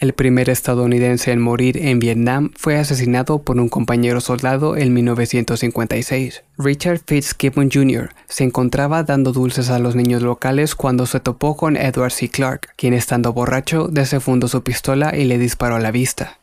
El primer estadounidense en morir en Vietnam fue asesinado por un compañero soldado en 1956. Richard Fitzgibbon Jr. se encontraba dando dulces a los niños locales cuando se topó con Edward C. Clark, quien estando borracho desenfundó su pistola y le disparó a la vista.